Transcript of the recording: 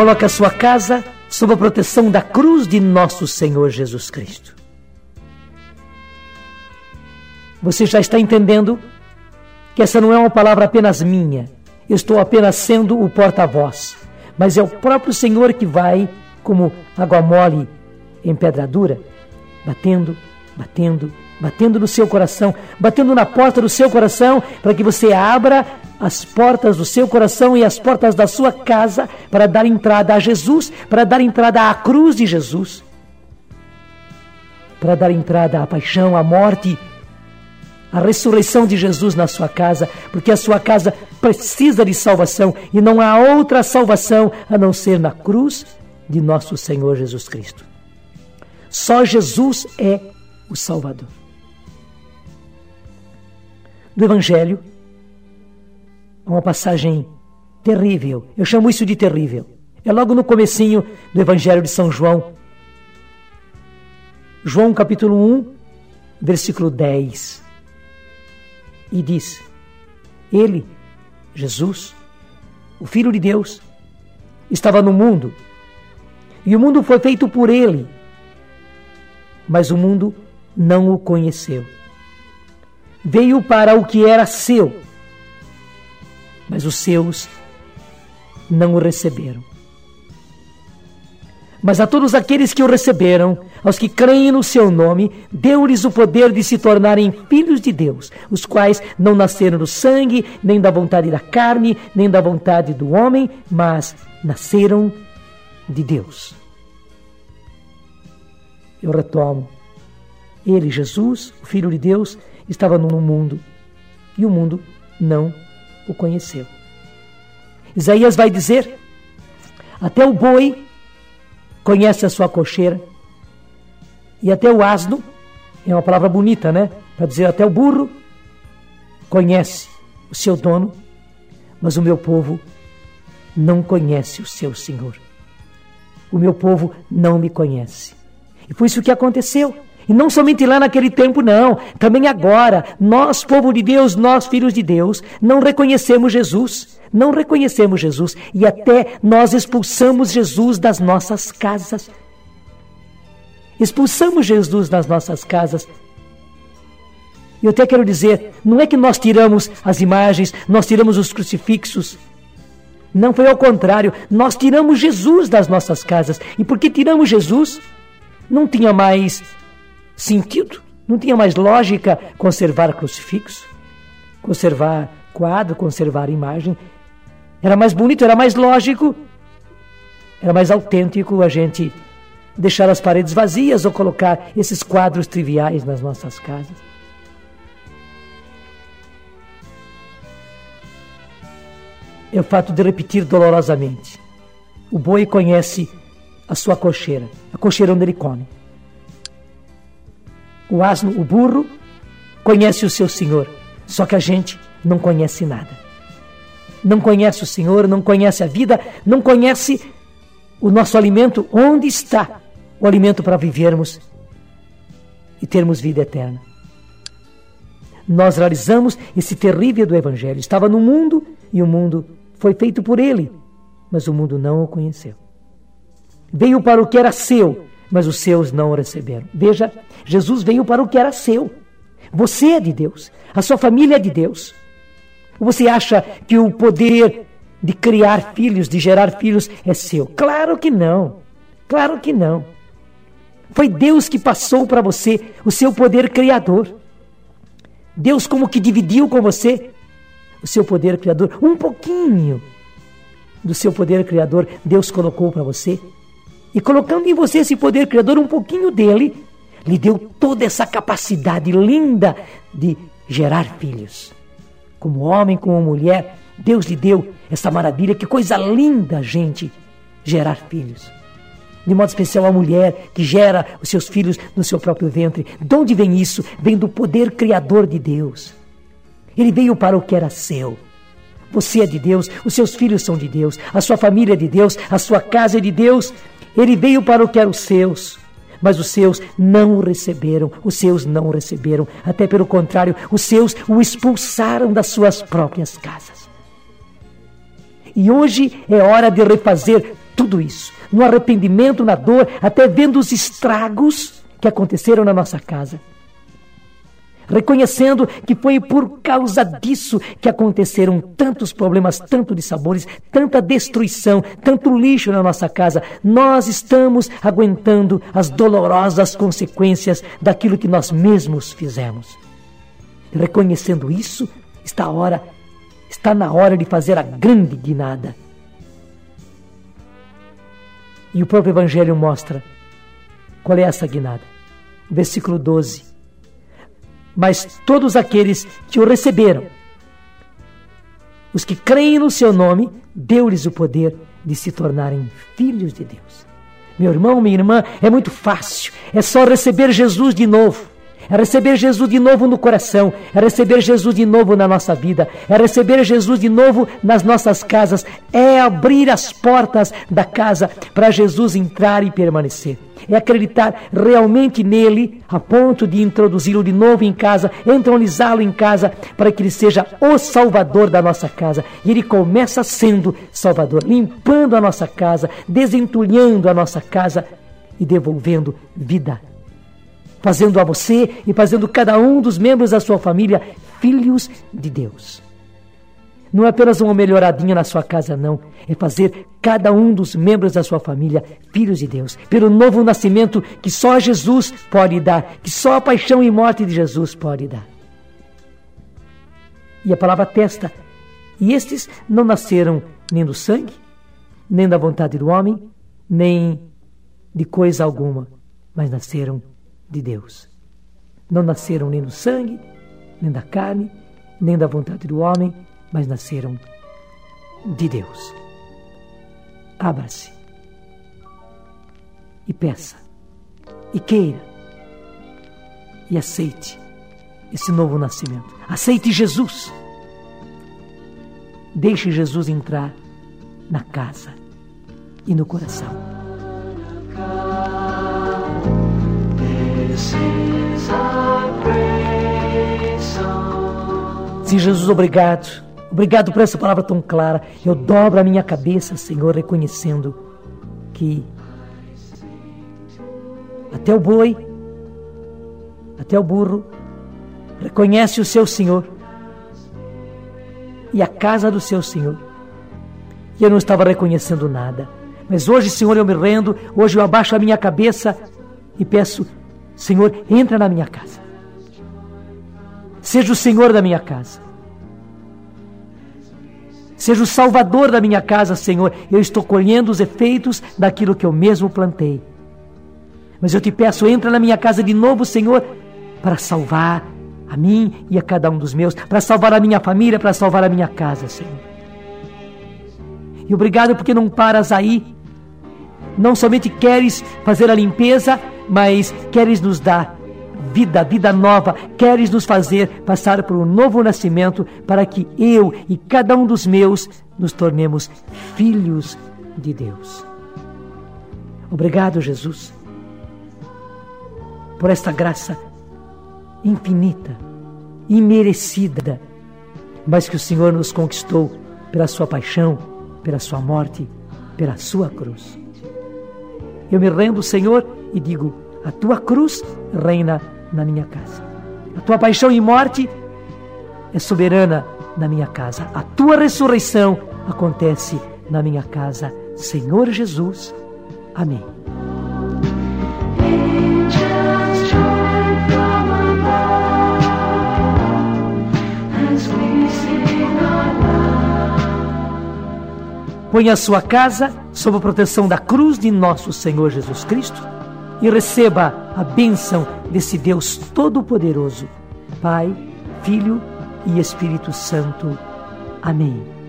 coloque a sua casa sob a proteção da cruz de nosso Senhor Jesus Cristo. Você já está entendendo que essa não é uma palavra apenas minha, eu estou apenas sendo o porta-voz, mas é o próprio Senhor que vai, como água mole em pedra dura, batendo, batendo, batendo no seu coração, batendo na porta do seu coração, para que você abra as portas do seu coração e as portas da sua casa para dar entrada a Jesus, para dar entrada à cruz de Jesus, para dar entrada à paixão, à morte, à ressurreição de Jesus na sua casa, porque a sua casa precisa de salvação e não há outra salvação a não ser na cruz de nosso Senhor Jesus Cristo. Só Jesus é o Salvador. Do Evangelho, uma passagem terrível. Eu chamo isso de terrível. É logo no comecinho do Evangelho de São João. João capítulo 1, versículo 10. E diz: Ele, Jesus, o Filho de Deus, estava no mundo, e o mundo foi feito por ele, mas o mundo não o conheceu. Veio para o que era seu, mas os seus não o receberam. Mas a todos aqueles que o receberam, aos que creem no seu nome, deu-lhes o poder de se tornarem filhos de Deus, os quais não nasceram do sangue, nem da vontade da carne, nem da vontade do homem, mas nasceram de Deus. Eu retomo. Ele, Jesus, o Filho de Deus, estava no mundo e o mundo não o conheceu. Isaías vai dizer: até o boi conhece a sua cocheira, e até o asno, é uma palavra bonita, né? Para dizer até o burro conhece o seu dono, mas o meu povo não conhece o seu Senhor. O meu povo não me conhece. E foi isso que aconteceu. E não somente lá naquele tempo, não. Também agora, nós, povo de Deus, nós, filhos de Deus, não reconhecemos Jesus. Não reconhecemos Jesus. E até nós expulsamos Jesus das nossas casas. Expulsamos Jesus das nossas casas. E eu até quero dizer, não é que nós tiramos as imagens, nós tiramos os crucifixos. Não foi ao contrário, nós tiramos Jesus das nossas casas. E porque tiramos Jesus, não tinha mais sentido. Não tinha mais lógica conservar crucifixo, conservar quadro, conservar imagem. Era mais bonito, era mais lógico, era mais autêntico a gente deixar as paredes vazias ou colocar esses quadros triviais nas nossas casas. É o fato de repetir dolorosamente. O boi conhece a sua cocheira, a cocheira onde ele come o asno, o burro, conhece o seu senhor, só que a gente não conhece nada. Não conhece o Senhor, não conhece a vida, não conhece o nosso alimento, onde está o alimento para vivermos e termos vida eterna. Nós realizamos esse terrível do Evangelho. Estava no mundo e o mundo foi feito por ele, mas o mundo não o conheceu. Veio para o que era seu, mas os seus não o receberam. Veja, Jesus veio para o que era seu. Você é de Deus, a sua família é de Deus. Você acha que o poder de criar filhos, de gerar filhos, é seu? Claro que não. Claro que não. Foi Deus que passou para você o seu poder criador. Deus, como que dividiu com você o seu poder criador. Um pouquinho do seu poder criador, Deus colocou para você. E colocando em você esse poder criador, um pouquinho dele, lhe deu toda essa capacidade linda de gerar filhos. Como homem, como mulher, Deus lhe deu essa maravilha. Que coisa linda, gente, gerar filhos. De modo especial a mulher que gera os seus filhos no seu próprio ventre. De onde vem isso? Vem do poder criador de Deus. Ele veio para o que era seu. Você é de Deus, os seus filhos são de Deus, a sua família é de Deus, a sua casa é de Deus. Ele veio para o que eram seus, mas os seus não o receberam, os seus não o receberam. Até pelo contrário, os seus o expulsaram das suas próprias casas. E hoje é hora de refazer tudo isso, no arrependimento, na dor, até vendo os estragos que aconteceram na nossa casa. Reconhecendo que foi por causa disso que aconteceram tantos problemas, tanto de sabores, tanta destruição, tanto lixo na nossa casa. Nós estamos aguentando as dolorosas consequências daquilo que nós mesmos fizemos. Reconhecendo isso, está a hora, está na hora de fazer a grande guinada e o próprio Evangelho mostra qual é essa guinada. Versículo 12. Mas todos aqueles que o receberam, os que creem no seu nome, deu-lhes o poder de se tornarem filhos de Deus. Meu irmão, minha irmã, é muito fácil. É só receber Jesus de novo é receber Jesus de novo no coração, é receber Jesus de novo na nossa vida, é receber Jesus de novo nas nossas casas, é abrir as portas da casa para Jesus entrar e permanecer. É acreditar realmente nele, a ponto de introduzi-lo de novo em casa, entronizá-lo em casa, para que ele seja o Salvador da nossa casa. E ele começa sendo Salvador, limpando a nossa casa, desentulhando a nossa casa e devolvendo vida fazendo a você e fazendo cada um dos membros da sua família filhos de Deus. Não é apenas uma melhoradinha na sua casa, não. É fazer cada um dos membros da sua família filhos de Deus. Pelo novo nascimento que só Jesus pode dar, que só a paixão e morte de Jesus pode dar. E a palavra testa. E estes não nasceram nem do sangue, nem da vontade do homem, nem de coisa alguma, mas nasceram de Deus. Não nasceram nem do sangue, nem da carne, nem da vontade do homem, mas nasceram de Deus. Abra-se e peça, e queira, e aceite esse novo nascimento. Aceite Jesus. Deixe Jesus entrar na casa e no coração. Sim, Jesus, obrigado. Obrigado por essa palavra tão clara. Eu dobro a minha cabeça, Senhor, reconhecendo que até o boi, até o burro, reconhece o seu Senhor e a casa do seu Senhor. E eu não estava reconhecendo nada. Mas hoje, Senhor, eu me rendo, hoje eu abaixo a minha cabeça e peço Senhor, entra na minha casa. Seja o Senhor da minha casa. Seja o Salvador da minha casa, Senhor. Eu estou colhendo os efeitos daquilo que eu mesmo plantei. Mas eu te peço, entra na minha casa de novo, Senhor, para salvar a mim e a cada um dos meus, para salvar a minha família, para salvar a minha casa, Senhor. E obrigado porque não paras aí. Não somente queres fazer a limpeza, mas queres nos dar vida, vida nova, queres nos fazer passar por um novo nascimento para que eu e cada um dos meus nos tornemos filhos de Deus. Obrigado, Jesus, por esta graça infinita, imerecida, mas que o Senhor nos conquistou pela Sua paixão, pela Sua morte, pela Sua cruz. Eu me rendo, Senhor, e digo: a tua cruz reina na minha casa. A tua paixão e morte é soberana na minha casa. A tua ressurreição acontece na minha casa. Senhor Jesus. Amém. Ponha a sua casa sob a proteção da cruz de nosso Senhor Jesus Cristo e receba a bênção desse Deus Todo-Poderoso, Pai, Filho e Espírito Santo. Amém.